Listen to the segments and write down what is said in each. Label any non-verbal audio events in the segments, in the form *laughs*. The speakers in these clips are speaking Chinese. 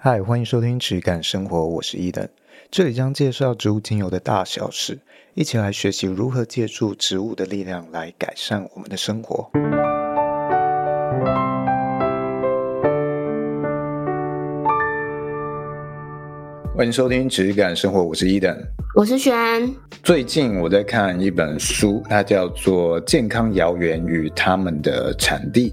嗨，欢迎收听质感生活，我是伊登，这里将介绍植物精油的大小事，一起来学习如何借助植物的力量来改善我们的生活。欢迎收听质感生活，我是伊登，我是轩。最近我在看一本书，它叫做《健康谣言与他们的产地》，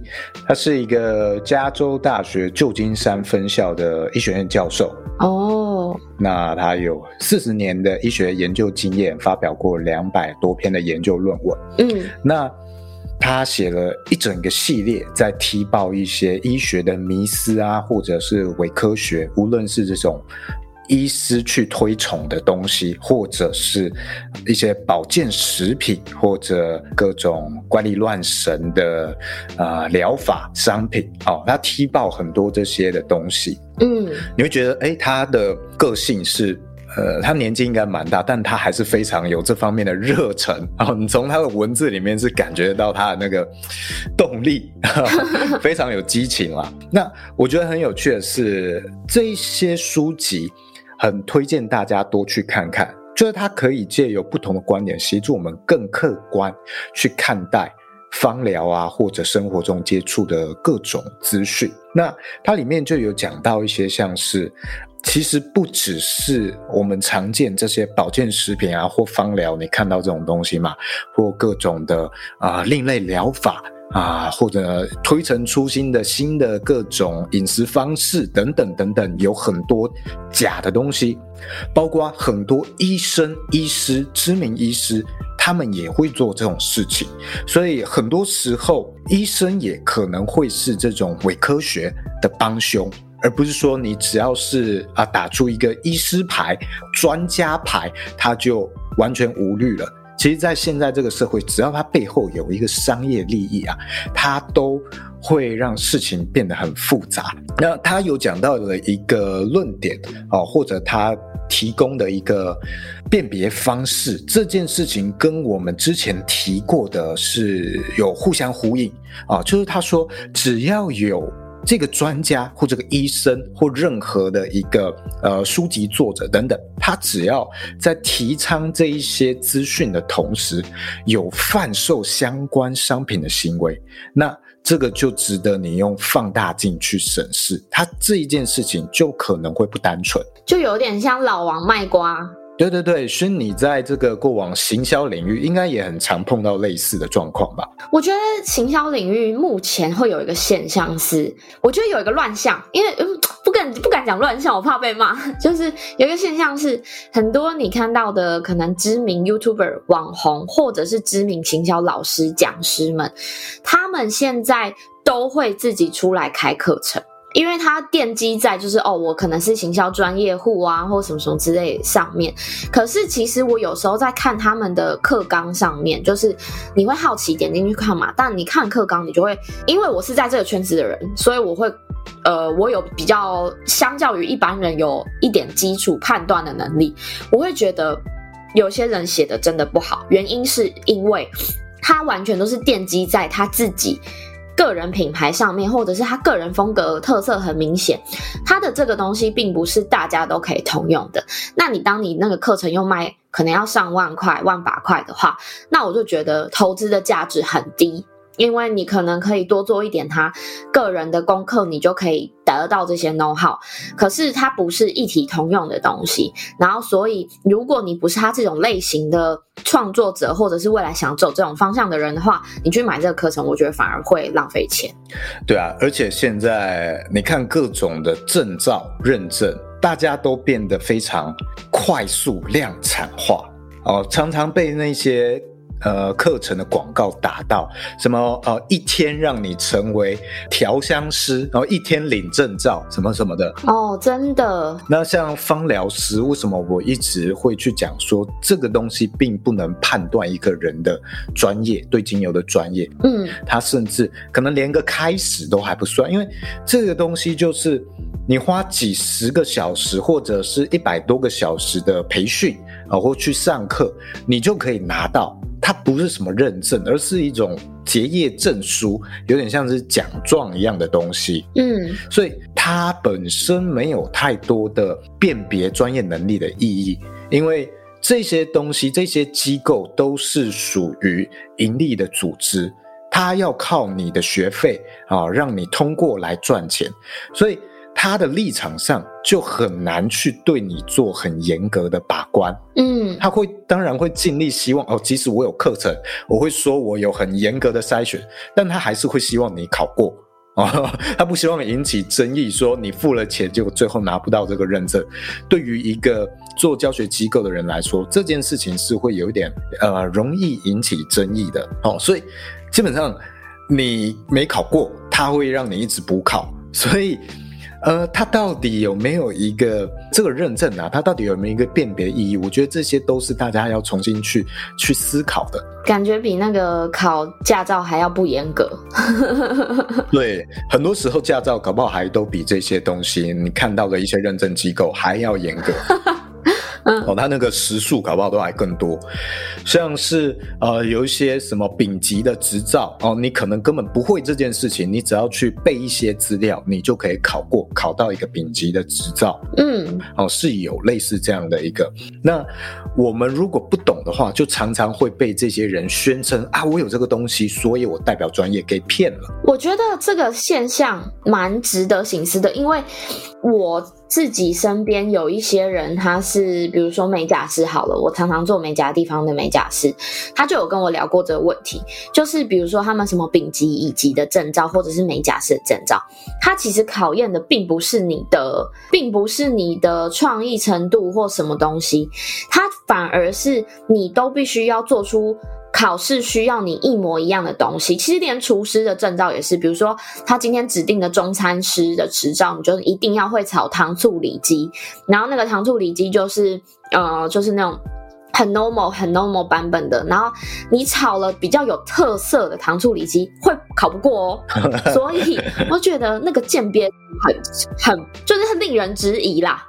它是一个加州大学旧金山分校的医学院教授。哦，那他有四十年的医学研究经验，发表过两百多篇的研究论文。嗯，那他写了一整个系列，在踢爆一些医学的迷思啊，或者是伪科学，无论是这种。医师去推崇的东西，或者是一些保健食品，或者各种怪力乱神的啊疗法商品，哦，他踢爆很多这些的东西。嗯，你会觉得，哎，他的个性是，呃，他年纪应该蛮大，但他还是非常有这方面的热忱。然哦，你从他的文字里面是感觉到他的那个动力，*laughs* 非常有激情啊。那我觉得很有趣的是，这一些书籍。很推荐大家多去看看，就是它可以借由不同的观点，协助我们更客观去看待芳疗啊，或者生活中接触的各种资讯。那它里面就有讲到一些，像是其实不只是我们常见这些保健食品啊，或芳疗，你看到这种东西嘛，或各种的啊、另类疗法。啊，或者推陈出新的新的各种饮食方式等等等等，有很多假的东西，包括很多医生、医师、知名医师，他们也会做这种事情。所以很多时候，医生也可能会是这种伪科学的帮凶，而不是说你只要是啊打出一个医师牌、专家牌，他就完全无虑了。其实，在现在这个社会，只要它背后有一个商业利益啊，它都会让事情变得很复杂。那他有讲到了一个论点啊，或者他提供的一个辨别方式，这件事情跟我们之前提过的是有互相呼应啊，就是他说，只要有。这个专家或这个医生或任何的一个呃书籍作者等等，他只要在提倡这一些资讯的同时，有贩售相关商品的行为，那这个就值得你用放大镜去审视，他这一件事情就可能会不单纯，就有点像老王卖瓜。对对对，所以你在这个过往行销领域，应该也很常碰到类似的状况吧？我觉得行销领域目前会有一个现象是，我觉得有一个乱象，因为嗯，不敢不敢讲乱象，我怕被骂。*laughs* 就是有一个现象是，很多你看到的可能知名 YouTuber 网红，或者是知名行销老师讲师们，他们现在都会自己出来开课程。因为它奠基在就是哦，我可能是行销专业户啊，或什么什么之类上面。可是其实我有时候在看他们的课纲上面，就是你会好奇点进去看嘛。但你看课纲，你就会因为我是在这个圈子的人，所以我会呃，我有比较相较于一般人有一点基础判断的能力。我会觉得有些人写的真的不好，原因是因为他完全都是奠基在他自己。个人品牌上面，或者是他个人风格特色很明显，他的这个东西并不是大家都可以通用的。那你当你那个课程又卖可能要上万块、万把块的话，那我就觉得投资的价值很低。因为你可能可以多做一点他个人的功课，你就可以得到这些 know how。可是它不是一体通用的东西，然后所以如果你不是他这种类型的创作者，或者是未来想走这种方向的人的话，你去买这个课程，我觉得反而会浪费钱。对啊，而且现在你看各种的证照认证，大家都变得非常快速量产化哦，常常被那些。呃，课程的广告打到什么？呃，一天让你成为调香师，然后一天领证照，什么什么的。哦，真的。那像芳疗师，为什么我一直会去讲说这个东西并不能判断一个人的专业，对精油的专业？嗯，他甚至可能连个开始都还不算，因为这个东西就是你花几十个小时或者是一百多个小时的培训啊，或去上课，你就可以拿到。它不是什么认证，而是一种结业证书，有点像是奖状一样的东西。嗯，所以它它本身没有太多的辨别专业能力的意义，因为这些东西、这些机构都是属于盈利的组织，它要靠你的学费啊，让你通过来赚钱，所以它的立场上就很难去对你做很严格的把关。嗯，他会当然会尽力希望哦，即使我有课程，我会说我有很严格的筛选，但他还是会希望你考过。*laughs* 哦，他不希望引起争议，说你付了钱，结果最后拿不到这个认证。对于一个做教学机构的人来说，这件事情是会有一点呃容易引起争议的。哦，所以基本上你没考过，他会让你一直补考。所以。呃，它到底有没有一个这个认证啊？它到底有没有一个辨别意义？我觉得这些都是大家要重新去去思考的。感觉比那个考驾照还要不严格。*laughs* 对，很多时候驾照搞不好还都比这些东西你看到的一些认证机构还要严格。哦，他那个时数搞不好都还更多，像是呃有一些什么丙级的执照哦，你可能根本不会这件事情，你只要去背一些资料，你就可以考过，考到一个丙级的执照。嗯，哦，是有类似这样的一个。那我们如果不懂的话，就常常会被这些人宣称啊，我有这个东西，所以我代表专业给骗了。我觉得这个现象蛮值得省思的，因为我自己身边有一些人，他是。比如说美甲师好了，我常常做美甲地方的美甲师，他就有跟我聊过这个问题，就是比如说他们什么丙级、乙级的证照，或者是美甲师的证照，他其实考验的并不是你的，并不是你的创意程度或什么东西，他反而是你都必须要做出。考试需要你一模一样的东西，其实连厨师的证照也是。比如说，他今天指定的中餐师的执照，你就一定要会炒糖醋里脊。然后那个糖醋里脊就是，呃，就是那种很 normal、很 normal 版本的。然后你炒了比较有特色的糖醋里脊，会考不过哦。*laughs* 所以我觉得那个鉴别很、很，就是很令人质疑啦。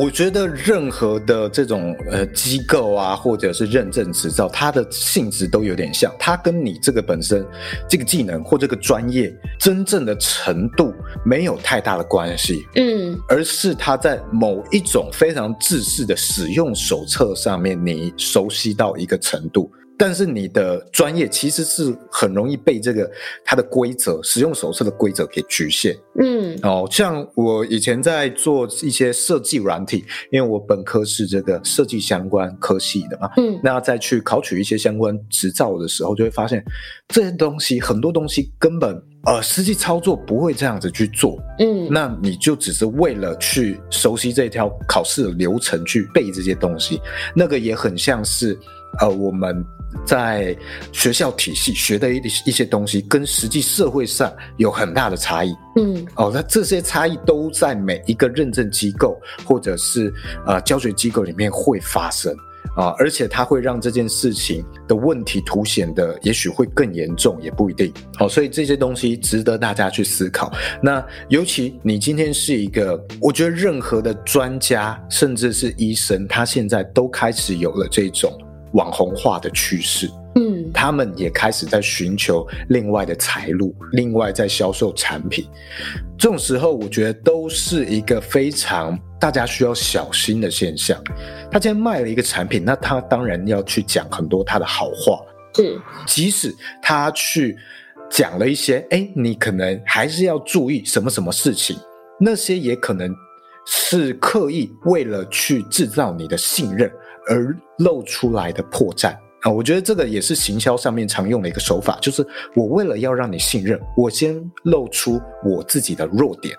我觉得任何的这种呃机构啊，或者是认证执照，它的性质都有点像，它跟你这个本身这个技能或这个专业真正的程度没有太大的关系，嗯，而是它在某一种非常制式的使用手册上面，你熟悉到一个程度。但是你的专业其实是很容易被这个它的规则、使用手册的规则给局限。嗯，哦，像我以前在做一些设计软体，因为我本科是这个设计相关科系的嘛。嗯，那再去考取一些相关执照的时候，就会发现这些东西很多东西根本呃实际操作不会这样子去做。嗯，那你就只是为了去熟悉这条考试的流程去背这些东西，那个也很像是呃我们。在学校体系学的一一些东西，跟实际社会上有很大的差异。嗯，哦，那这些差异都在每一个认证机构或者是呃教学机构里面会发生啊，而且它会让这件事情的问题凸显的，也许会更严重，也不一定。好，所以这些东西值得大家去思考。那尤其你今天是一个，我觉得任何的专家，甚至是医生，他现在都开始有了这种。网红化的趋势，嗯，他们也开始在寻求另外的财路，另外在销售产品。这种时候，我觉得都是一个非常大家需要小心的现象。他今天卖了一个产品，那他当然要去讲很多他的好话，是，即使他去讲了一些，哎，你可能还是要注意什么什么事情，那些也可能是刻意为了去制造你的信任。而露出来的破绽啊，我觉得这个也是行销上面常用的一个手法，就是我为了要让你信任，我先露出我自己的弱点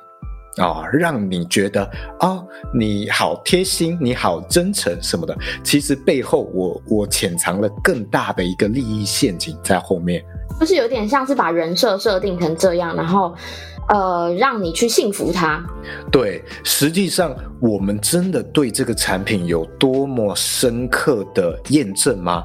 啊，让你觉得啊，你好贴心，你好真诚什么的。其实背后我我潜藏了更大的一个利益陷阱在后面，就是有点像是把人设设定成这样，然后。呃，让你去信服它。对，实际上我们真的对这个产品有多么深刻的验证吗？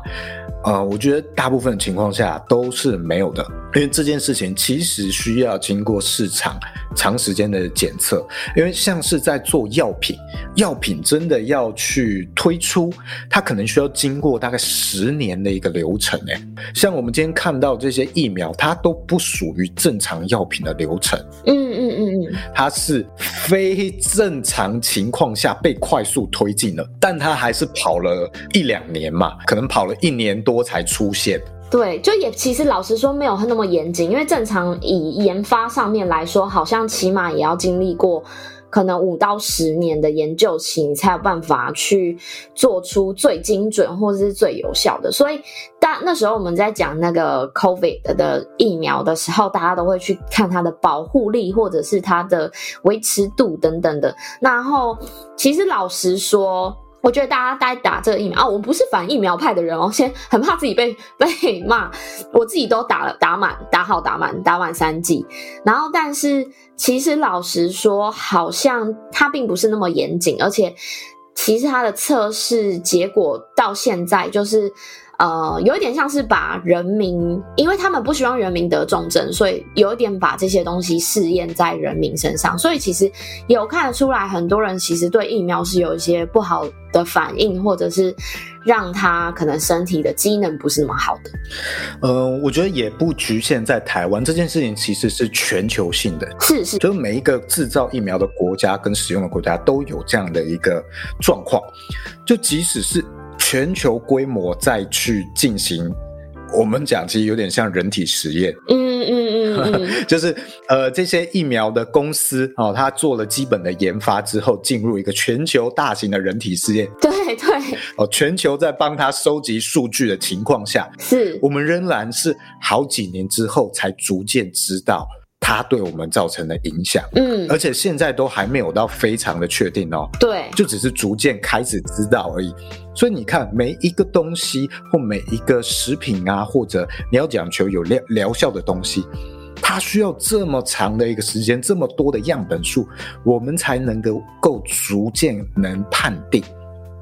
呃，我觉得大部分情况下都是没有的，因为这件事情其实需要经过市场长时间的检测，因为像是在做药品，药品真的要去推出，它可能需要经过大概十年的一个流程。诶，像我们今天看到这些疫苗，它都不属于正常药品的流程。嗯嗯嗯嗯，它是非正常情况下被快速推进了，但它还是跑了一两年嘛，可能跑了一年多。才出现，对，就也其实老实说没有那么严谨，因为正常以研发上面来说，好像起码也要经历过可能五到十年的研究期，你才有办法去做出最精准或者是最有效的。所以，但那时候我们在讲那个 COVID 的疫苗的时候，大家都会去看它的保护力或者是它的维持度等等的。然后，其实老实说。我觉得大家该打这个疫苗啊！我不是反疫苗派的人哦，先很怕自己被被骂。我自己都打了，打满，打好，打满，打满三剂。然后，但是其实老实说，好像它并不是那么严谨，而且其实它的测试结果到现在就是。呃，有一点像是把人民，因为他们不希望人民得重症，所以有一点把这些东西试验在人民身上。所以其实有看得出来，很多人其实对疫苗是有一些不好的反应，或者是让他可能身体的机能不是那么好的。呃，我觉得也不局限在台湾，这件事情其实是全球性的，是是，就是每一个制造疫苗的国家跟使用的国家都有这样的一个状况，就即使是。全球规模再去进行，我们讲其实有点像人体实验。嗯嗯嗯，嗯 *laughs* 就是呃这些疫苗的公司哦，它做了基本的研发之后，进入一个全球大型的人体试验。对对。哦，全球在帮它收集数据的情况下，是我们仍然是好几年之后才逐渐知道。它对我们造成的影响，嗯，而且现在都还没有到非常的确定哦，对，就只是逐渐开始知道而已。所以你看，每一个东西或每一个食品啊，或者你要讲求有疗疗效的东西，它需要这么长的一个时间，这么多的样本数，我们才能够够逐渐能判定。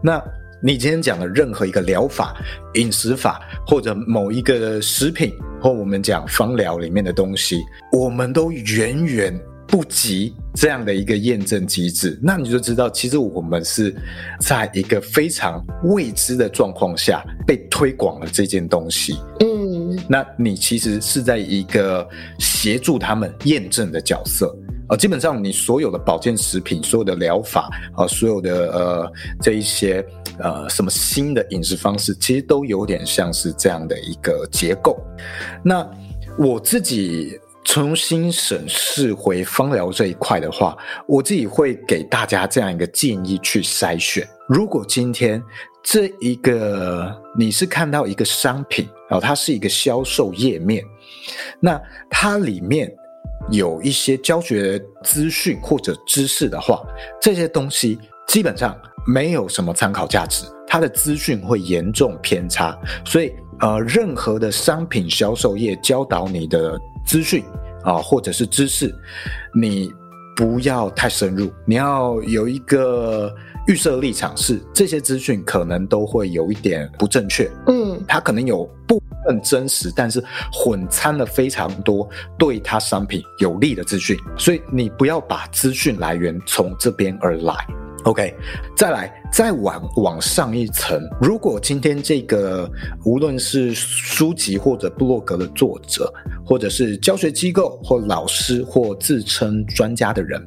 那。你今天讲的任何一个疗法、饮食法，或者某一个食品，或我们讲芳疗里面的东西，我们都远远不及这样的一个验证机制。那你就知道，其实我们是在一个非常未知的状况下被推广了这件东西。嗯，那你其实是在一个协助他们验证的角色。呃，基本上你所有的保健食品、所有的疗法啊，所有的呃这一些。呃，什么新的饮食方式，其实都有点像是这样的一个结构。那我自己重新审视回芳疗这一块的话，我自己会给大家这样一个建议去筛选。如果今天这一个你是看到一个商品，然后它是一个销售页面，那它里面有一些教学资讯或者知识的话，这些东西基本上。没有什么参考价值，它的资讯会严重偏差，所以呃，任何的商品销售业教导你的资讯啊，或者是知识，你不要太深入，你要有一个预设立场，是这些资讯可能都会有一点不正确，嗯，它可能有部分真实，但是混掺了非常多对他商品有利的资讯，所以你不要把资讯来源从这边而来。OK，再来，再往往上一层。如果今天这个无论是书籍或者部落格的作者，或者是教学机构或老师或自称专家的人，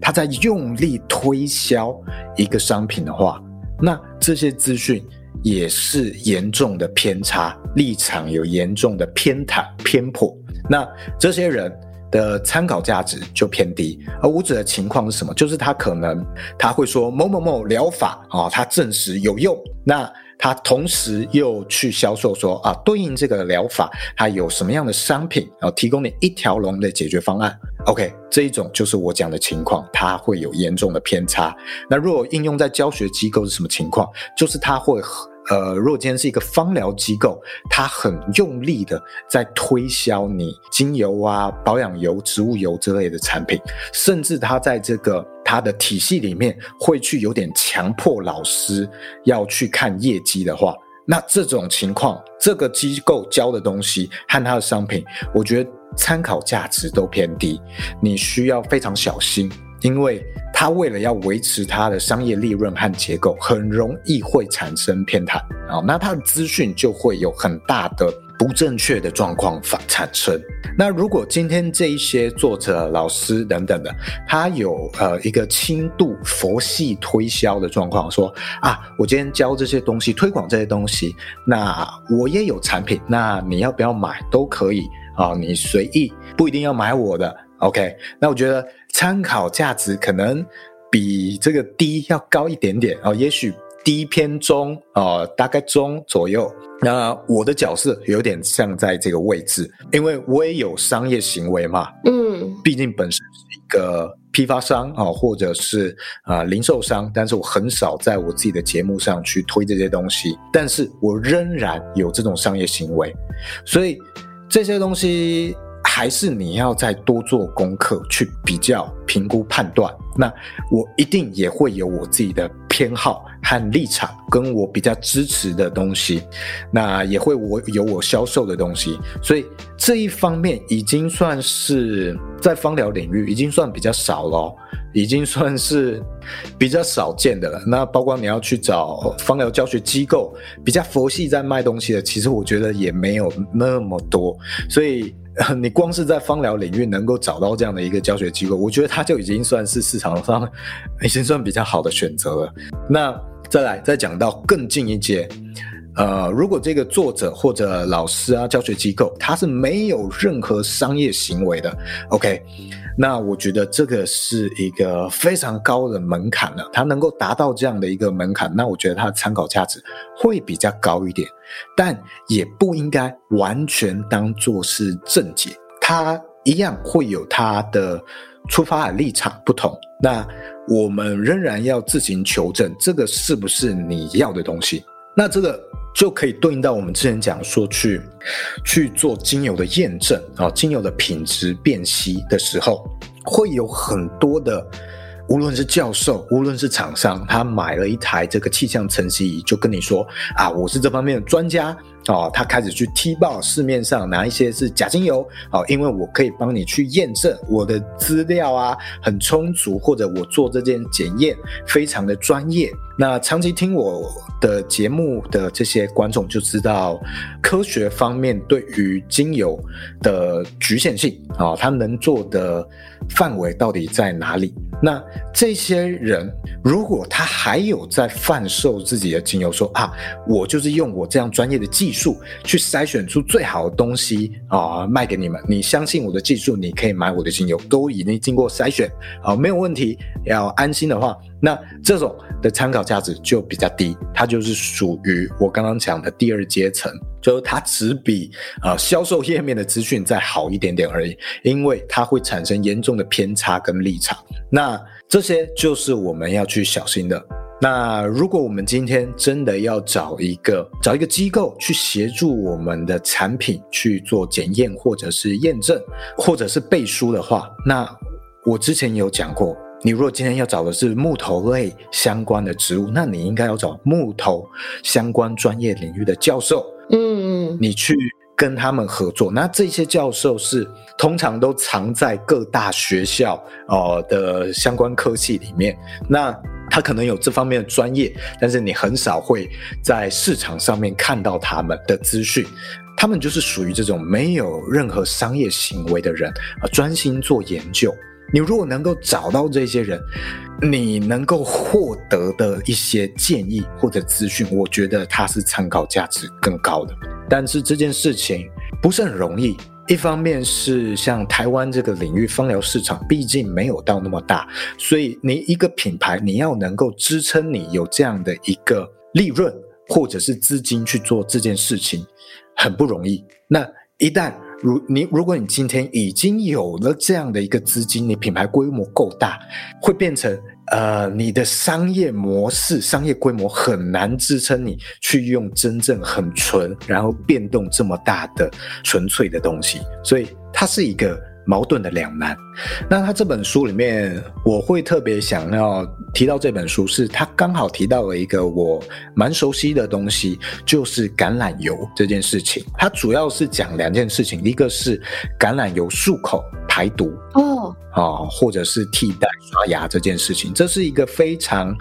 他在用力推销一个商品的话，那这些资讯也是严重的偏差，立场有严重的偏袒偏颇。那这些人。的参考价值就偏低，而五指的情况是什么？就是他可能他会说某某某疗法啊，他证实有用，那他同时又去销售说啊，对应这个疗法，它有什么样的商品，然后提供你一条龙的解决方案。OK，这一种就是我讲的情况，它会有严重的偏差。那若应用在教学机构是什么情况？就是它会。呃，如果今天是一个芳疗机构，它很用力的在推销你精油啊、保养油、植物油之类的产品，甚至它在这个它的体系里面会去有点强迫老师要去看业绩的话，那这种情况，这个机构教的东西和它的商品，我觉得参考价值都偏低，你需要非常小心，因为他为了要维持他的商业利润和结构，很容易会产生偏袒啊，那他的资讯就会有很大的。不正确的状况反产生。那如果今天这一些作者、老师等等的，他有呃一个轻度佛系推销的状况，说啊，我今天教这些东西，推广这些东西，那我也有产品，那你要不要买都可以啊，你随意，不一定要买我的。OK，那我觉得参考价值可能比这个低要高一点点啊，也许。低偏中啊、呃，大概中左右。那我的角色有点像在这个位置，因为我也有商业行为嘛。嗯，毕竟本身是一个批发商啊、呃，或者是啊、呃、零售商，但是我很少在我自己的节目上去推这些东西。但是我仍然有这种商业行为，所以这些东西还是你要再多做功课去比较、评估、判断。那我一定也会有我自己的偏好。和立场跟我比较支持的东西，那也会我有我销售的东西，所以这一方面已经算是在芳疗领域已经算比较少了，已经算是比较少见的了。那包括你要去找芳疗教学机构比较佛系在卖东西的，其实我觉得也没有那么多。所以 *laughs* 你光是在芳疗领域能够找到这样的一个教学机构，我觉得它就已经算是市场上已经算比较好的选择了。那。再来，再讲到更近一阶，呃，如果这个作者或者老师啊，教学机构，他是没有任何商业行为的，OK，那我觉得这个是一个非常高的门槛了。他能够达到这样的一个门槛，那我觉得他的参考价值会比较高一点，但也不应该完全当做是正解，他一样会有他的出发的立场不同。那我们仍然要自行求证，这个是不是你要的东西？那这个就可以对应到我们之前讲说去去做精油的验证啊，精油的品质辨析的时候，会有很多的，无论是教授，无论是厂商，他买了一台这个气象成析仪，就跟你说啊，我是这方面的专家。哦，他开始去踢爆市面上哪一些是假精油，哦，因为我可以帮你去验证我的资料啊，很充足，或者我做这件检验非常的专业。那长期听我的节目的这些观众就知道，科学方面对于精油的局限性啊，他能做的范围到底在哪里？那这些人如果他还有在贩售自己的精油，说啊，我就是用我这样专业的技术。去筛选出最好的东西啊，卖给你们。你相信我的技术，你可以买我的精油，都已经经过筛选，好，没有问题。要安心的话，那这种的参考价值就比较低，它就是属于我刚刚讲的第二阶层，就是它只比啊销售页面的资讯再好一点点而已，因为它会产生严重的偏差跟立场。那这些就是我们要去小心的。那如果我们今天真的要找一个找一个机构去协助我们的产品去做检验或者是验证或者是背书的话，那我之前有讲过，你如果今天要找的是木头类相关的植物，那你应该要找木头相关专业领域的教授，嗯嗯，你去跟他们合作。那这些教授是通常都藏在各大学校哦、呃、的相关科系里面，那。他可能有这方面的专业，但是你很少会在市场上面看到他们的资讯。他们就是属于这种没有任何商业行为的人，而专心做研究。你如果能够找到这些人，你能够获得的一些建议或者资讯，我觉得它是参考价值更高的。但是这件事情不是很容易。一方面是像台湾这个领域芳疗市场，毕竟没有到那么大，所以你一个品牌你要能够支撑你有这样的一个利润或者是资金去做这件事情，很不容易。那一旦如你，如果你今天已经有了这样的一个资金，你品牌规模够大，会变成。呃，你的商业模式、商业规模很难支撑你去用真正很纯，然后变动这么大的纯粹的东西，所以它是一个矛盾的两难。那他这本书里面，我会特别想要提到这本书，是他刚好提到了一个我蛮熟悉的东西，就是橄榄油这件事情。它主要是讲两件事情，一个是橄榄油漱口排毒哦，啊，或者是替代刷牙这件事情，这是一个非常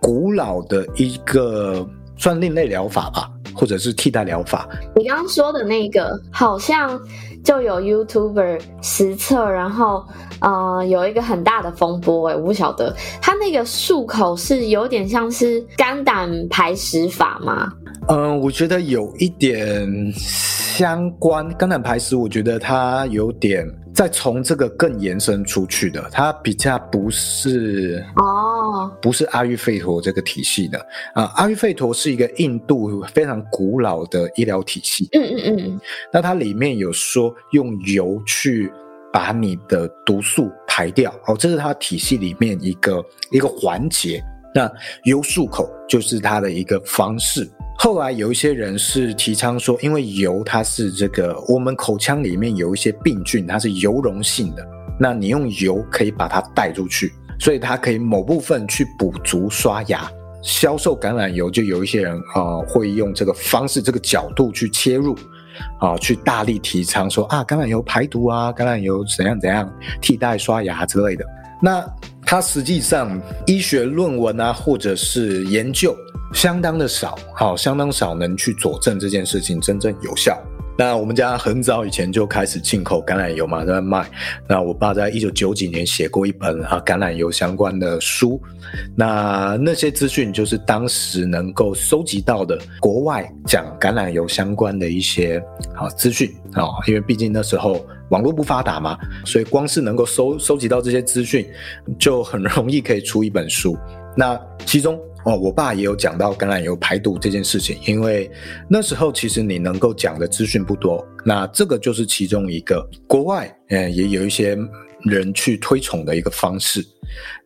古老的一个算另类疗法吧。或者是替代疗法。你刚刚说的那个，好像就有 YouTuber 实测，然后呃有一个很大的风波，哎，我不晓得它那个漱口是有点像是肝胆排石法吗？嗯、我觉得有一点相关。肝胆排石，我觉得它有点。再从这个更延伸出去的，它比较不是哦，不是阿育吠陀这个体系的啊。阿育吠陀是一个印度非常古老的医疗体系。嗯嗯嗯。那它里面有说用油去把你的毒素排掉，哦，这是它体系里面一个一个环节。那油漱口就是它的一个方式。后来有一些人是提倡说，因为油它是这个我们口腔里面有一些病菌，它是油溶性的，那你用油可以把它带出去，所以它可以某部分去补足刷牙。销售橄榄油就有一些人啊、会用这个方式、这个角度去切入啊、去大力提倡说啊橄榄油排毒啊，橄榄油怎样怎样替代刷牙之类的。那它实际上医学论文啊，或者是研究。相当的少，好，相当少能去佐证这件事情真正有效。那我们家很早以前就开始进口橄榄油嘛，在卖。那我爸在一九九几年写过一本啊橄榄油相关的书，那那些资讯就是当时能够收集到的国外讲橄榄油相关的一些啊资讯啊，因为毕竟那时候网络不发达嘛，所以光是能够收收集到这些资讯，就很容易可以出一本书。那其中。哦，我爸也有讲到橄榄油排毒这件事情，因为那时候其实你能够讲的资讯不多，那这个就是其中一个。国外嗯也有一些人去推崇的一个方式。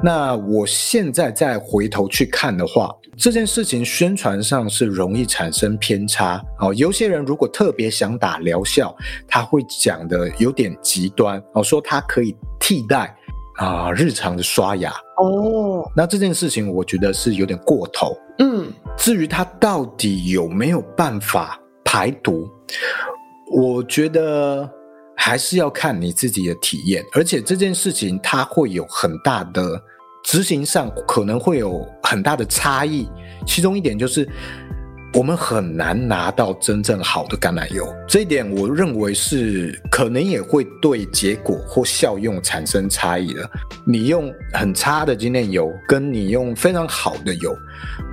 那我现在再回头去看的话，这件事情宣传上是容易产生偏差。哦，有些人如果特别想打疗效，他会讲的有点极端哦，说它可以替代。啊，日常的刷牙哦，那这件事情我觉得是有点过头。嗯，至于它到底有没有办法排毒，我觉得还是要看你自己的体验，而且这件事情它会有很大的执行上可能会有很大的差异，其中一点就是。我们很难拿到真正好的橄榄油，这一点我认为是可能也会对结果或效用产生差异的。你用很差的精炼油，跟你用非常好的油，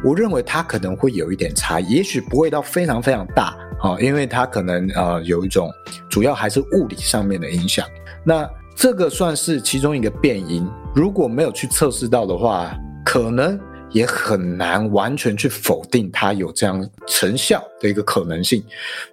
我认为它可能会有一点差异，也许不会到非常非常大啊，因为它可能呃有一种主要还是物理上面的影响。那这个算是其中一个变因，如果没有去测试到的话，可能。也很难完全去否定它有这样成效的一个可能性，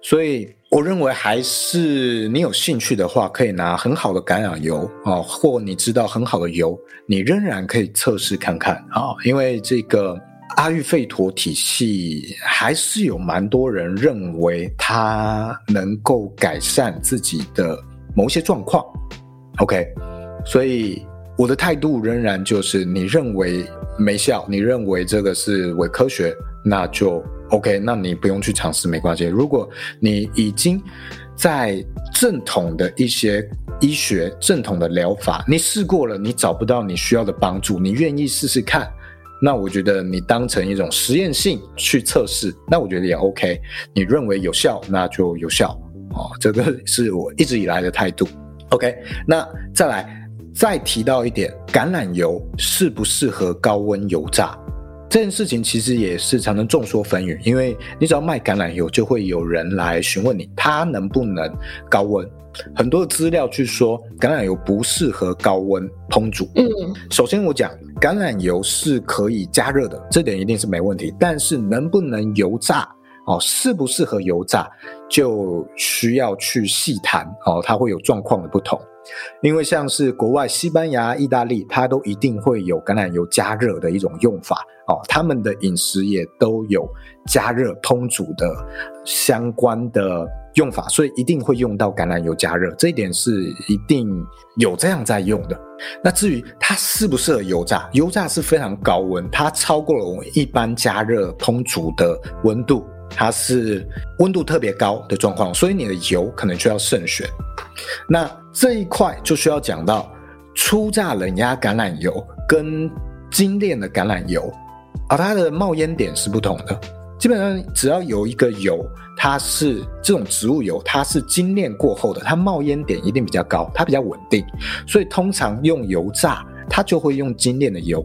所以我认为还是你有兴趣的话，可以拿很好的橄榄油啊，或你知道很好的油，你仍然可以测试看看啊，因为这个阿育吠陀体系还是有蛮多人认为它能够改善自己的某些状况。OK，所以我的态度仍然就是你认为。没效，你认为这个是伪科学，那就 OK，那你不用去尝试，没关系。如果你已经在正统的一些医学、正统的疗法，你试过了，你找不到你需要的帮助，你愿意试试看，那我觉得你当成一种实验性去测试，那我觉得也 OK。你认为有效，那就有效，哦，这个是我一直以来的态度。OK，那再来。再提到一点，橄榄油适不适合高温油炸这件事情，其实也是常常众说纷纭。因为你只要卖橄榄油，就会有人来询问你，它能不能高温？很多的资料去说橄榄油不适合高温烹煮。嗯，首先我讲橄榄油是可以加热的，这点一定是没问题。但是能不能油炸？哦，适不适合油炸，就需要去细谈。哦，它会有状况的不同。因为像是国外西班牙、意大利，它都一定会有橄榄油加热的一种用法哦，他们的饮食也都有加热烹煮的相关的用法，所以一定会用到橄榄油加热，这一点是一定有这样在用的。那至于它适不适合油炸，油炸是非常高温，它超过了我们一般加热烹煮的温度。它是温度特别高的状况，所以你的油可能就要慎选。那这一块就需要讲到初榨冷压橄榄油跟精炼的橄榄油，而它的冒烟点是不同的。基本上只要有一个油，它是这种植物油，它是精炼过后的，它冒烟点一定比较高，它比较稳定。所以通常用油炸，它就会用精炼的油，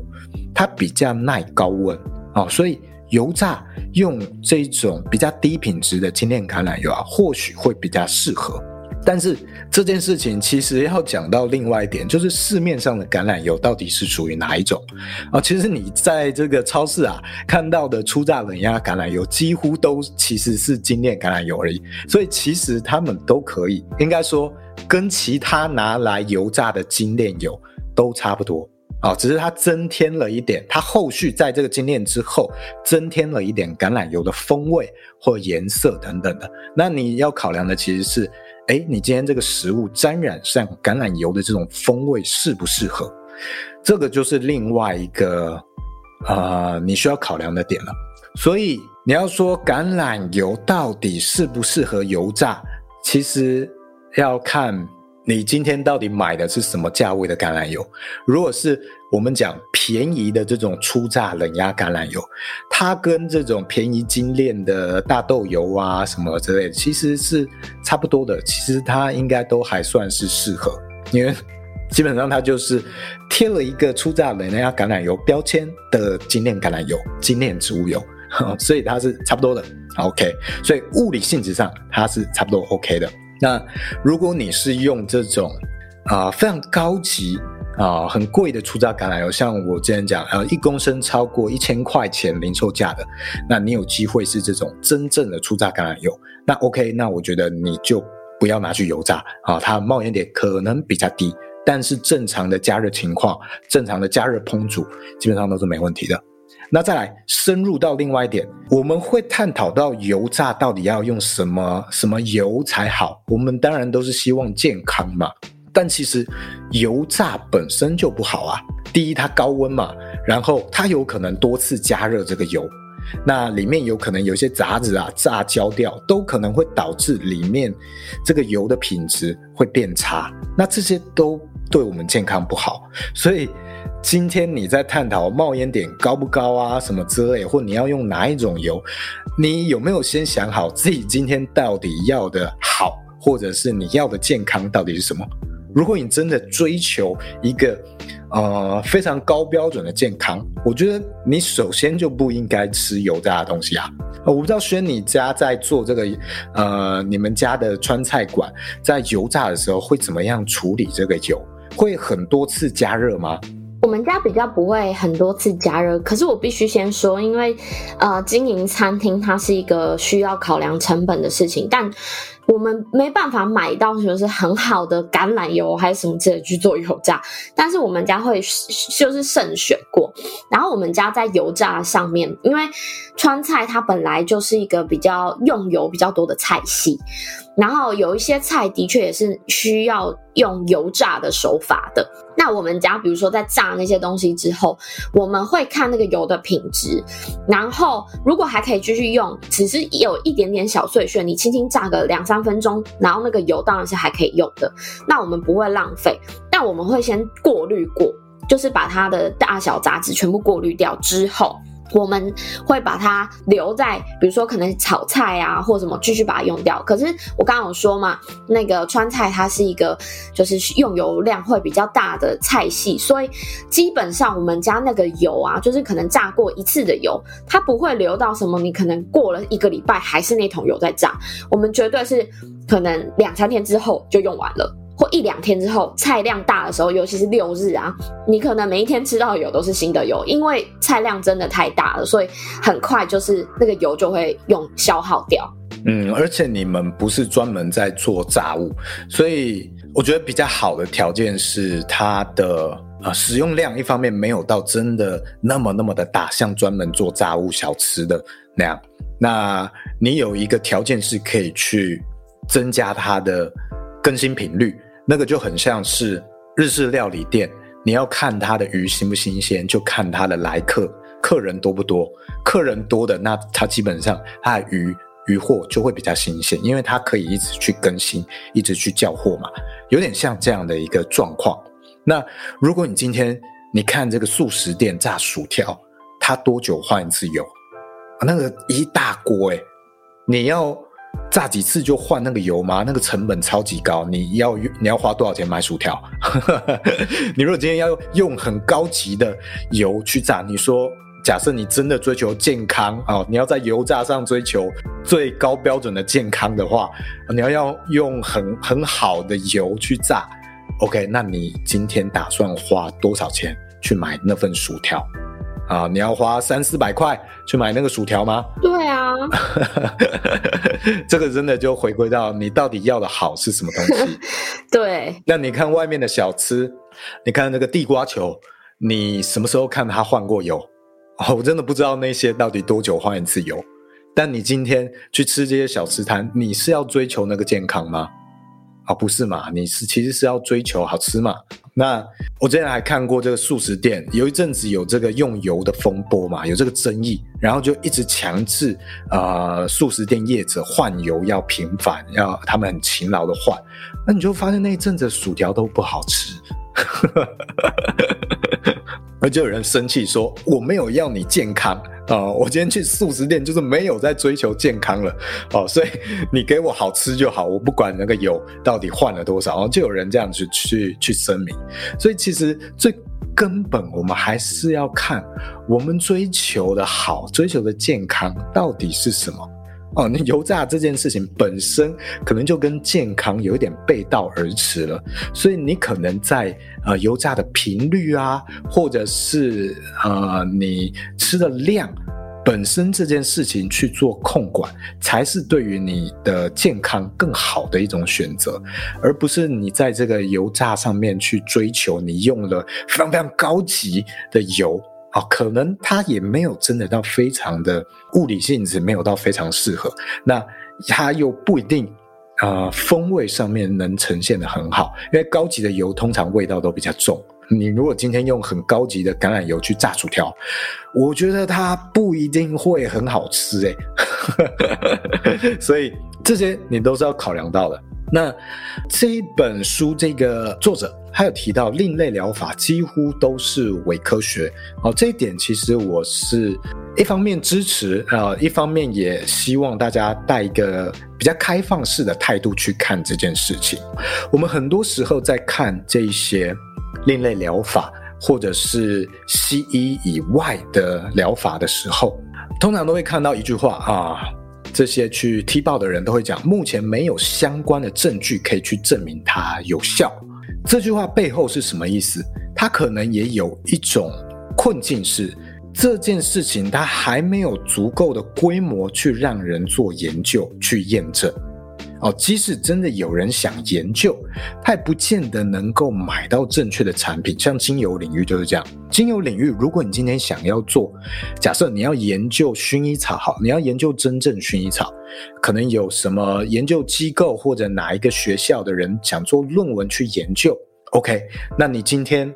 它比较耐高温啊，所以。油炸用这种比较低品质的精炼橄榄油啊，或许会比较适合。但是这件事情其实要讲到另外一点，就是市面上的橄榄油到底是属于哪一种啊？其实你在这个超市啊看到的初榨冷压橄榄油，几乎都其实是精炼橄榄油而已。所以其实它们都可以，应该说跟其他拿来油炸的精炼油都差不多。啊，只是它增添了一点，它后续在这个精炼之后，增添了一点橄榄油的风味或颜色等等的。那你要考量的其实是，诶，你今天这个食物沾染上橄榄油的这种风味适不适合？这个就是另外一个啊、呃，你需要考量的点了。所以你要说橄榄油到底适不适合油炸，其实要看。你今天到底买的是什么价位的橄榄油？如果是我们讲便宜的这种初榨冷压橄榄油，它跟这种便宜精炼的大豆油啊什么之类的，其实是差不多的。其实它应该都还算是适合，因为基本上它就是贴了一个初榨冷压橄榄油标签的精炼橄榄油、精炼植物油，所以它是差不多的。OK，所以物理性质上它是差不多 OK 的。那如果你是用这种啊、非常高级啊、很贵的初榨橄榄油，像我之前讲呃一公升超过一千块钱零售价的，那你有机会是这种真正的初榨橄榄油，那 OK，那我觉得你就不要拿去油炸啊，它冒烟点可能比较低，但是正常的加热情况，正常的加热烹煮，基本上都是没问题的。那再来深入到另外一点，我们会探讨到油炸到底要用什么什么油才好。我们当然都是希望健康嘛，但其实油炸本身就不好啊。第一，它高温嘛，然后它有可能多次加热这个油，那里面有可能有些杂质啊炸焦掉，都可能会导致里面这个油的品质会变差。那这些都对我们健康不好，所以。今天你在探讨冒烟点高不高啊，什么之类，或你要用哪一种油，你有没有先想好自己今天到底要的好，或者是你要的健康到底是什么？如果你真的追求一个呃非常高标准的健康，我觉得你首先就不应该吃油炸的东西啊。我不知道轩你家在做这个呃你们家的川菜馆在油炸的时候会怎么样处理这个油？会很多次加热吗？我们家比较不会很多次加热，可是我必须先说，因为呃，经营餐厅它是一个需要考量成本的事情，但我们没办法买到就是很好的橄榄油还是什么之类去做油炸，但是我们家会就是慎选过，然后我们家在油炸上面，因为川菜它本来就是一个比较用油比较多的菜系。然后有一些菜的确也是需要用油炸的手法的。那我们家比如说在炸那些东西之后，我们会看那个油的品质。然后如果还可以继续用，只是有一点点小碎屑，你轻轻炸个两三分钟，然后那个油当然是还可以用的。那我们不会浪费，但我们会先过滤过，就是把它的大小杂质全部过滤掉之后。我们会把它留在，比如说可能炒菜啊，或什么继续把它用掉。可是我刚刚有说嘛，那个川菜它是一个就是用油量会比较大的菜系，所以基本上我们家那个油啊，就是可能炸过一次的油，它不会留到什么，你可能过了一个礼拜还是那桶油在炸。我们绝对是可能两三天之后就用完了。或一两天之后，菜量大的时候，尤其是六日啊，你可能每一天吃到的油都是新的油，因为菜量真的太大了，所以很快就是那个油就会用消耗掉。嗯，而且你们不是专门在做炸物，所以我觉得比较好的条件是它的呃使用量，一方面没有到真的那么那么的大，像专门做炸物小吃的那样。那你有一个条件是可以去增加它的更新频率，那个就很像是日式料理店，你要看它的鱼新不新鲜，就看它的来客，客人多不多。客人多的，那它基本上它的鱼鱼货就会比较新鲜，因为它可以一直去更新，一直去叫货嘛，有点像这样的一个状况。那如果你今天你看这个素食店炸薯条，它多久换一次油？那个一大锅诶，你要炸几次就换那个油吗？那个成本超级高，你要你要花多少钱买薯条？*laughs* 你如果今天要用很高级的油去炸，你说假设你真的追求健康啊、你要在油炸上追求最高标准的健康的话，你要要用很很好的油去炸，OK？那你今天打算花多少钱去买那份薯条？啊，你要花三四百块去买那个薯条吗？对啊，*laughs* 这个真的就回归到你到底要的好是什么东西。*laughs* 对，那你看外面的小吃，你看那个地瓜球，你什么时候看它换过油？哦，我真的不知道那些到底多久换一次油。但你今天去吃这些小吃摊，你是要追求那个健康吗？啊，不是嘛？你是其实是要追求好吃嘛？那我之前还看过这个素食店，有一阵子有这个用油的风波嘛，有这个争议，然后就一直强制呃素食店业者换油要频繁，要他们很勤劳的换，那你就发现那一阵子薯条都不好吃。*laughs* 而就有人生气说：“我没有要你健康啊、我今天去素食店就是没有在追求健康了哦，所以你给我好吃就好，我不管那个油到底换了多少。”就有人这样子去去声明。所以其实最根本，我们还是要看我们追求的好、追求的健康到底是什么。哦，那油炸这件事情本身可能就跟健康有一点背道而驰了，所以你可能在呃油炸的频率啊，或者是呃你吃的量本身这件事情去做控管，才是对于你的健康更好的一种选择，而不是你在这个油炸上面去追求你用了非常非常高级的油。哦，可能它也没有真的到非常的物理性质，没有到非常适合。那它又不一定，呃，风味上面能呈现的很好，因为高级的油通常味道都比较重。你如果今天用很高级的橄榄油去炸薯条，我觉得它不一定会很好吃诶。*laughs* 所以这些你都是要考量到的。那这一本书，这个作者还有提到，另类疗法几乎都是伪科学。哦，这一点其实我是一方面支持，呃，一方面也希望大家带一个比较开放式的态度去看这件事情。我们很多时候在看这一些另类疗法，或者是西医以外的疗法的时候，通常都会看到一句话啊。这些去踢爆的人都会讲，目前没有相关的证据可以去证明它有效。这句话背后是什么意思？它可能也有一种困境是，这件事情它还没有足够的规模去让人做研究去验证。哦，即使真的有人想研究，他也不见得能够买到正确的产品。像精油领域就是这样。精油领域，如果你今天想要做，假设你要研究薰衣草，好，你要研究真正薰衣草，可能有什么研究机构或者哪一个学校的人想做论文去研究。OK，那你今天，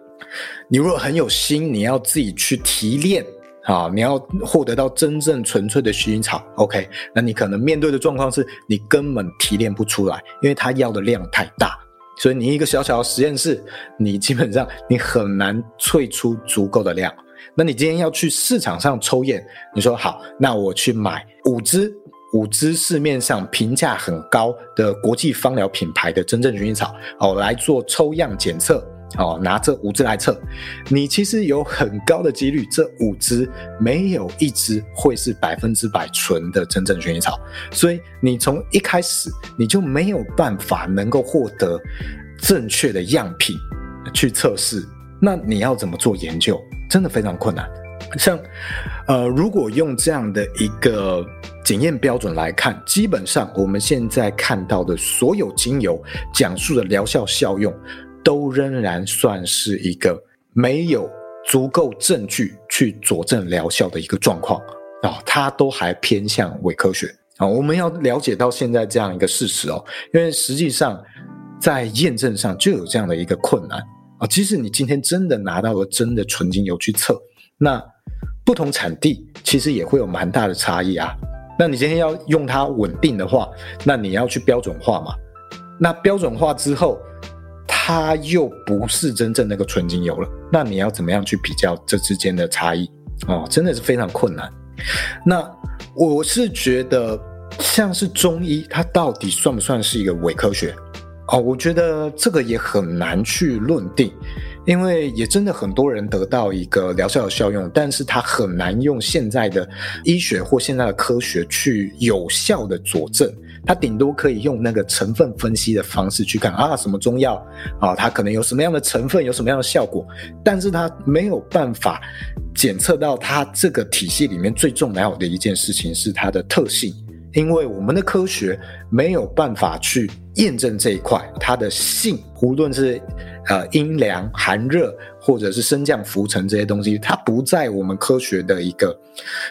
你如果很有心，你要自己去提炼。啊，你要获得到真正纯粹的薰衣草，OK？那你可能面对的状况是你根本提炼不出来，因为它要的量太大，所以你一个小小的实验室，你基本上你很难萃出足够的量。那你今天要去市场上抽验，你说好，那我去买五支五支市面上评价很高的国际芳疗品牌的真正薰衣草，哦，来做抽样检测。哦，拿这五支来测，你其实有很高的几率，这五支没有一支会是百分之百纯的真正薰衣草，所以你从一开始你就没有办法能够获得正确的样品去测试。那你要怎么做研究？真的非常困难。像，呃，如果用这样的一个检验标准来看，基本上我们现在看到的所有精油讲述的疗效效用，都仍然算是一个没有足够证据去佐证疗效的一个状况啊，它都还偏向伪科学啊。我们要了解到现在这样一个事实哦，因为实际上在验证上就有这样的一个困难啊。即使你今天真的拿到了真的纯精油去测，那不同产地其实也会有蛮大的差异啊。那你今天要用它稳定的话，那你要去标准化嘛？那标准化之后，它又不是真正那个纯精油了。那你要怎么样去比较这之间的差异？哦，真的是非常困难。那我是觉得，像是中医，它到底算不算是一个伪科学？哦，我觉得这个也很难去论定。因为也真的很多人得到一个疗效的效用，但是它很难用现在的医学或现在的科学去有效的佐证，他顶多可以用那个成分分析的方式去看啊，什么中药啊，它可能有什么样的成分，有什么样的效果，但是他没有办法检测到它这个体系里面最重要的一件事情是它的特性。因为我们的科学没有办法去验证这一块，它的性，无论是呃阴凉、寒热，或者是升降浮沉这些东西，它不在我们科学的一个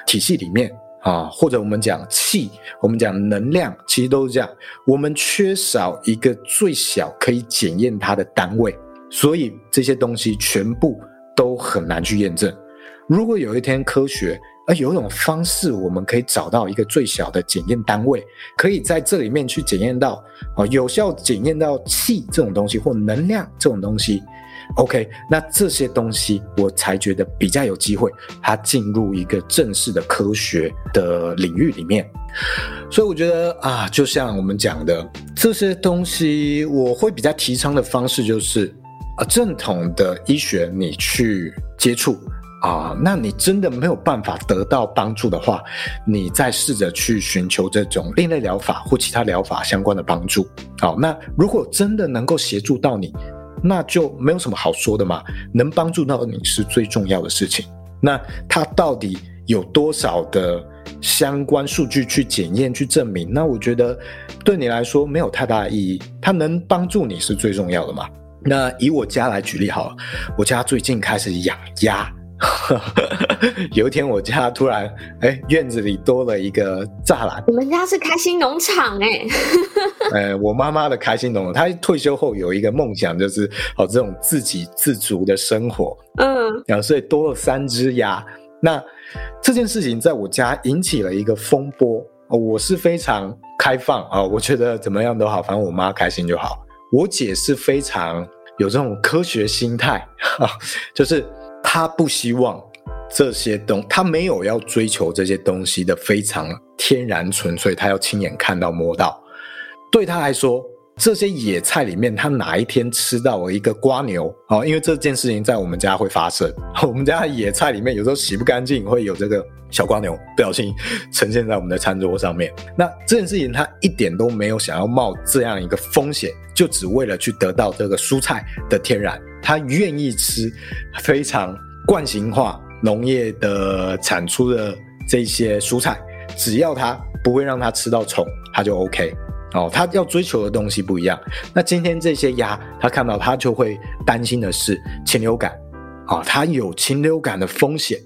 体系里面啊。或者我们讲气，我们讲能量，其实都是这样。我们缺少一个最小可以检验它的单位，所以这些东西全部都很难去验证。如果有一天科学，而有一种方式，我们可以找到一个最小的检验单位，可以在这里面去检验到，啊，有效检验到气这种东西或能量这种东西。OK，那这些东西我才觉得比较有机会，它进入一个正式的科学的领域里面。所以我觉得啊，就像我们讲的这些东西，我会比较提倡的方式就是，啊，正统的医学你去接触。啊，那你真的没有办法得到帮助的话，你再试着去寻求这种另类疗法或其他疗法相关的帮助。好，那如果真的能够协助到你，那就没有什么好说的嘛，能帮助到你是最重要的事情。那它到底有多少的相关数据去检验、去证明？那我觉得对你来说没有太大意义。它能帮助你是最重要的嘛。那以我家来举例好了，我家最近开始养鸭。*laughs* 有一天，我家突然，哎、欸，院子里多了一个栅栏。你们家是开心农场哎、欸？哎、欸，我妈妈的开心农场，她退休后有一个梦想，就是哦，这种自给自足的生活。嗯，然后所以多了三只鸭。那这件事情在我家引起了一个风波。我是非常开放啊，我觉得怎么样都好，反正我妈开心就好。我姐是非常有这种科学心态，*laughs* 就是。他不希望这些东，他没有要追求这些东西的非常天然纯粹，他要亲眼看到摸到。对他来说，这些野菜里面，他哪一天吃到了一个瓜牛啊？因为这件事情在我们家会发生。*laughs* 我们家的野菜里面有时候洗不干净，会有这个小瓜牛不小心呈现在我们的餐桌上面。那这件事情他一点都没有想要冒这样一个风险，就只为了去得到这个蔬菜的天然。他愿意吃非常惯性化农业的产出的这些蔬菜，只要他不会让他吃到虫，他就 OK 哦。他要追求的东西不一样。那今天这些鸭，他看到他就会担心的是禽流感啊，他有禽流感的风险，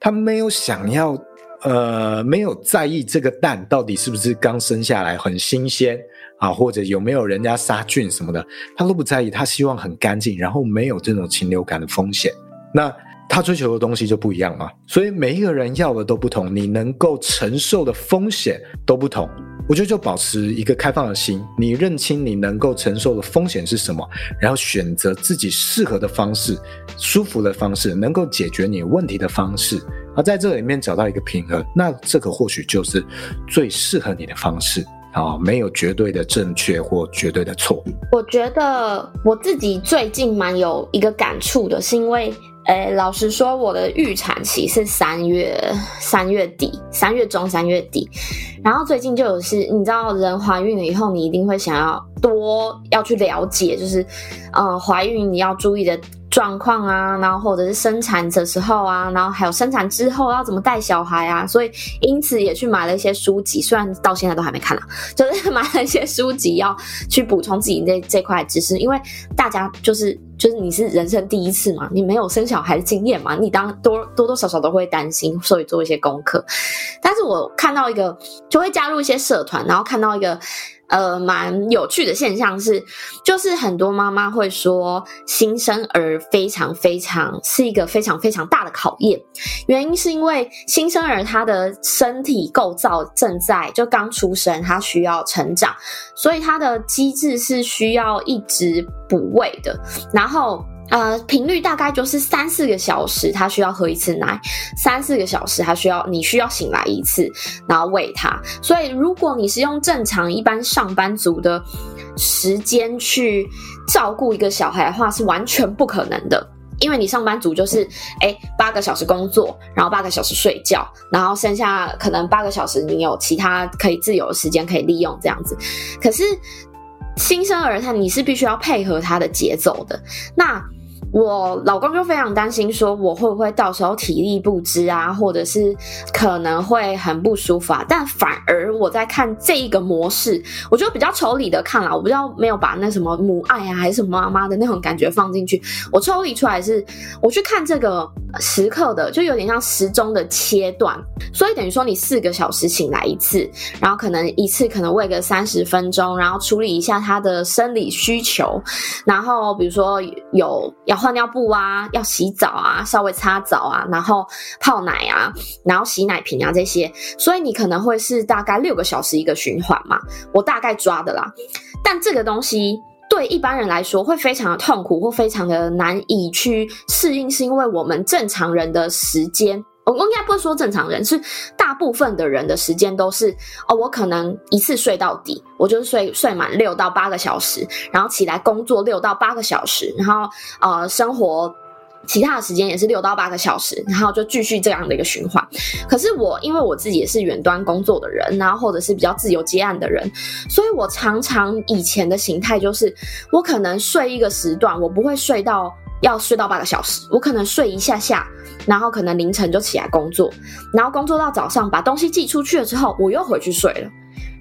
他没有想要呃，没有在意这个蛋到底是不是刚生下来很新鲜。啊，或者有没有人家杀菌什么的，他都不在意，他希望很干净，然后没有这种禽流感的风险。那他追求的东西就不一样嘛。所以每一个人要的都不同，你能够承受的风险都不同。我觉得就保持一个开放的心，你认清你能够承受的风险是什么，然后选择自己适合的方式、舒服的方式，能够解决你问题的方式，而在这里面找到一个平衡，那这个或许就是最适合你的方式。啊、哦，没有绝对的正确或绝对的错。我觉得我自己最近蛮有一个感触的，是因为，诶，老实说，我的预产期是三月三月底，三月中三月底，然后最近就有是，你知道，人怀孕了以后，你一定会想要多要去了解，就是，嗯、呃，怀孕你要注意的状况啊，然后或者是生产的时候啊，然后还有生产之后要怎么带小孩啊，所以因此也去买了一些书籍，虽然到现在都还没看了，就是买了一些书籍要去补充自己这这块知识，因为大家就是就是你是人生第一次嘛，你没有生小孩的经验嘛，你当多多多少少都会担心，所以做一些功课。但是我看到一个，就会加入一些社团，然后看到一个。呃，蛮有趣的现象是，就是很多妈妈会说，新生儿非常非常是一个非常非常大的考验。原因是因为新生儿他的身体构造正在就刚出生，他需要成长，所以他的机制是需要一直补喂的。然后。呃，频率大概就是三四个小时，他需要喝一次奶，三四个小时他需要你需要醒来一次，然后喂他。所以，如果你是用正常一般上班族的时间去照顾一个小孩的话，是完全不可能的。因为你上班族就是，诶，八个小时工作，然后八个小时睡觉，然后剩下可能八个小时你有其他可以自由的时间可以利用这样子。可是新生儿他你是必须要配合他的节奏的，那。我老公就非常担心，说我会不会到时候体力不支啊，或者是可能会很不舒服啊。但反而我在看这一个模式，我就比较抽离的看了，我不知道没有把那什么母爱啊，还是什么妈妈的那种感觉放进去。我抽离出来是，我去看这个时刻的，就有点像时钟的切断。所以等于说，你四个小时醒来一次，然后可能一次可能喂个三十分钟，然后处理一下他的生理需求，然后比如说有要。换尿布啊，要洗澡啊，稍微擦澡啊，然后泡奶啊，然后洗奶瓶啊这些，所以你可能会是大概六个小时一个循环嘛，我大概抓的啦。但这个东西对一般人来说会非常的痛苦，或非常的难以去适应，是因为我们正常人的时间。我应该不会说正常人，是大部分的人的时间都是哦，我可能一次睡到底，我就是睡睡满六到八个小时，然后起来工作六到八个小时，然后呃生活其他的时间也是六到八个小时，然后就继续这样的一个循环。可是我因为我自己也是远端工作的人，然后或者是比较自由接案的人，所以我常常以前的形态就是我可能睡一个时段，我不会睡到。要睡到八个小时，我可能睡一下下，然后可能凌晨就起来工作，然后工作到早上，把东西寄出去了之后，我又回去睡了。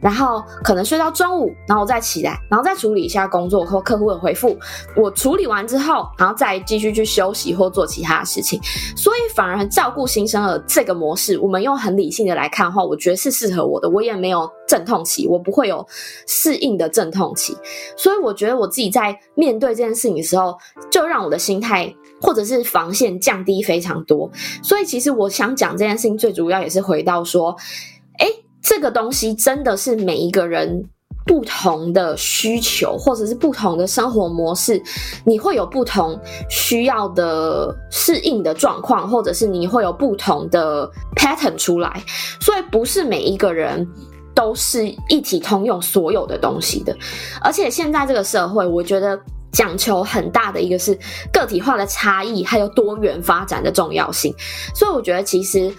然后可能睡到中午，然后再起来，然后再处理一下工作或客户的回复。我处理完之后，然后再继续去休息或做其他的事情。所以反而照顾新生儿这个模式，我们用很理性的来看的话，我觉得是适合我的。我也没有阵痛期，我不会有适应的阵痛期。所以我觉得我自己在面对这件事情的时候，就让我的心态或者是防线降低非常多。所以其实我想讲这件事情，最主要也是回到说，这个东西真的是每一个人不同的需求，或者是不同的生活模式，你会有不同需要的适应的状况，或者是你会有不同的 pattern 出来，所以不是每一个人都是一体通用所有的东西的。而且现在这个社会，我觉得讲求很大的一个是个体化的差异，还有多元发展的重要性。所以我觉得其实。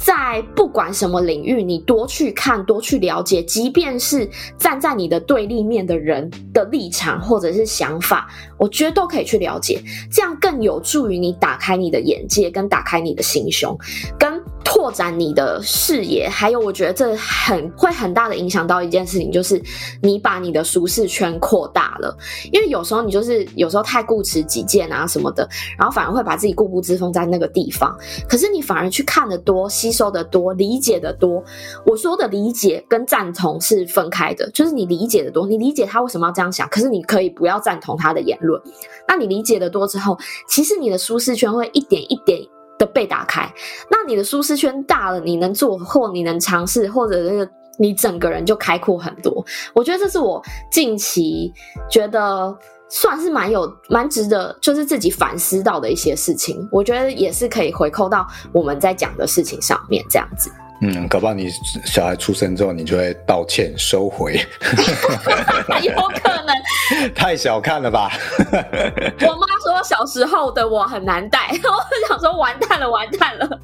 在不管什么领域，你多去看，多去了解，即便是站在你的对立面的人的立场或者是想法，我觉得都可以去了解，这样更有助于你打开你的眼界，跟打开你的心胸，跟拓展你的视野。还有，我觉得这很会很大的影响到一件事情，就是你把你的舒适圈扩大了。因为有时候你就是有时候太固执己见啊什么的，然后反而会把自己固步自封在那个地方。可是你反而去看得多。吸收的多，理解的多。我说的理解跟赞同是分开的，就是你理解的多，你理解他为什么要这样想，可是你可以不要赞同他的言论。那你理解的多之后，其实你的舒适圈会一点一点的被打开。那你的舒适圈大了，你能做或你能尝试，或者是你整个人就开阔很多。我觉得这是我近期觉得。算是蛮有蛮值得，就是自己反思到的一些事情，我觉得也是可以回扣到我们在讲的事情上面，这样子。嗯，搞不好你小孩出生之后，你就会道歉收回。*laughs* 有可能。*laughs* 太小看了吧？*laughs* 我妈说小时候的我很难带，我想说完蛋了，完蛋了。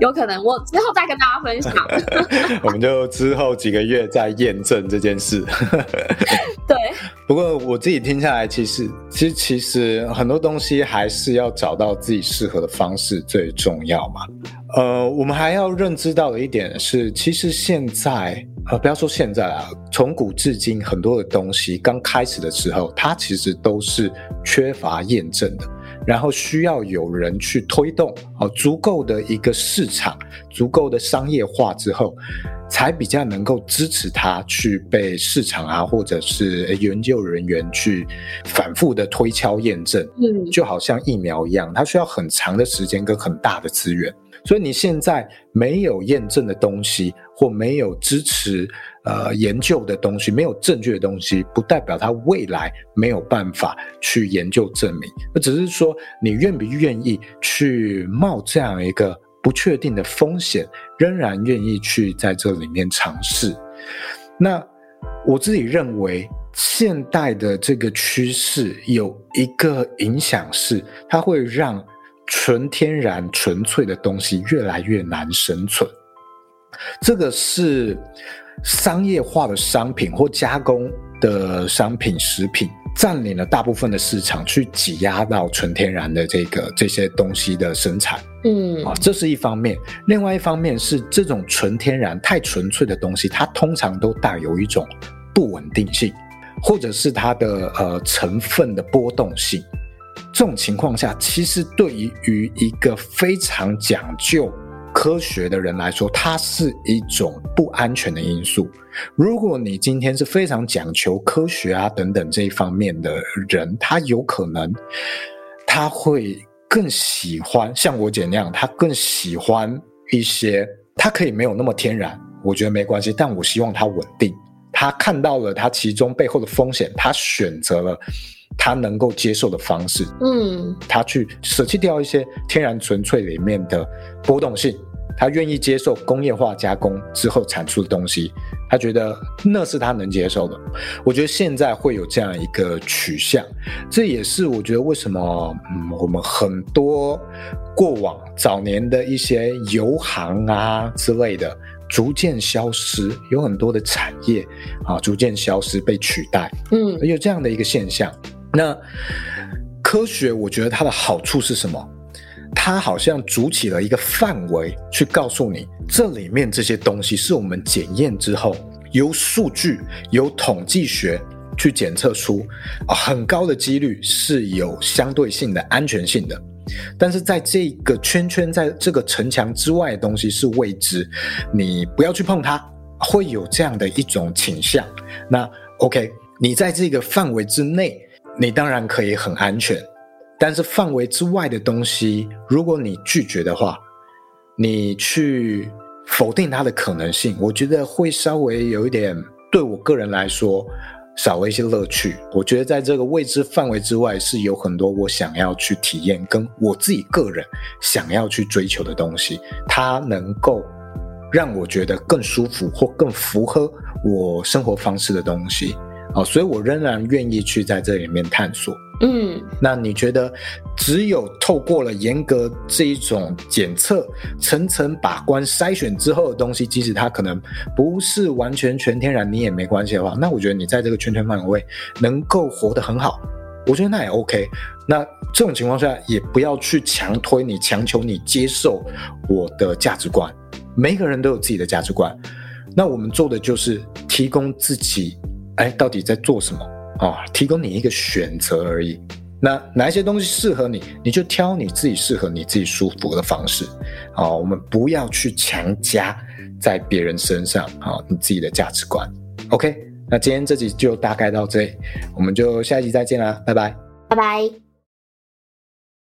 有可能，我之后再跟大家分享。我们就之后几个月再验证这件事。对。不过我自己听下来，其实其实其实很多东西还是要找到自己适合的方式最重要嘛。呃，我们还要认知到的一点是，其实现在呃，不要说现在啊，从古至今，很多的东西刚开始的时候，它其实都是缺乏验证的。然后需要有人去推动，哦，足够的一个市场，足够的商业化之后，才比较能够支持它去被市场啊，或者是研究人员去反复的推敲验证。嗯，就好像疫苗一样，它需要很长的时间跟很大的资源。所以你现在没有验证的东西，或没有支持。呃，研究的东西没有证据的东西，不代表它未来没有办法去研究证明。那只是说，你愿不愿意去冒这样一个不确定的风险，仍然愿意去在这里面尝试。那我自己认为，现代的这个趋势有一个影响是，它会让纯天然、纯粹的东西越来越难生存。这个是。商业化的商品或加工的商品、食品占领了大部分的市场，去挤压到纯天然的这个这些东西的生产。嗯，啊，这是一方面。另外一方面是这种纯天然太纯粹的东西，它通常都带有一种不稳定性，或者是它的呃成分的波动性。这种情况下，其实对于一个非常讲究。科学的人来说，它是一种不安全的因素。如果你今天是非常讲求科学啊等等这一方面的人，他有可能他会更喜欢像我姐那样，他更喜欢一些，他可以没有那么天然，我觉得没关系，但我希望它稳定。他看到了他其中背后的风险，他选择了他能够接受的方式，嗯，他去舍弃掉一些天然纯粹里面的波动性，他愿意接受工业化加工之后产出的东西，他觉得那是他能接受的。我觉得现在会有这样一个取向，这也是我觉得为什么，嗯，我们很多过往早年的一些油行啊之类的。逐渐消失，有很多的产业啊，逐渐消失被取代，嗯，有这样的一个现象。那科学，我觉得它的好处是什么？它好像筑起了一个范围，去告诉你，这里面这些东西是我们检验之后，由数据、由统计学去检测出啊，很高的几率是有相对性的安全性的。但是在这个圈圈，在这个城墙之外的东西是未知，你不要去碰它，会有这样的一种倾向。那 OK，你在这个范围之内，你当然可以很安全。但是范围之外的东西，如果你拒绝的话，你去否定它的可能性，我觉得会稍微有一点，对我个人来说。少了一些乐趣，我觉得在这个未知范围之外，是有很多我想要去体验，跟我自己个人想要去追求的东西，它能够让我觉得更舒服或更符合我生活方式的东西。哦，所以我仍然愿意去在这里面探索。嗯，那你觉得，只有透过了严格这一种检测、层层把关、筛选之后的东西，即使它可能不是完全全天然，你也没关系的话，那我觉得你在这个圈圈范围能够活得很好，我觉得那也 OK。那这种情况下，也不要去强推你、强求你接受我的价值观。每个人都有自己的价值观，那我们做的就是提供自己。哎，到底在做什么啊？哦，提供你一个选择而已。那哪一些东西适合你，你就挑你自己适合你自己舒服的方式。啊，我们不要去强加在别人身上啊，你自己的价值观。OK，那今天这集就大概到这里，我们就下一集再见啦，拜拜，拜拜。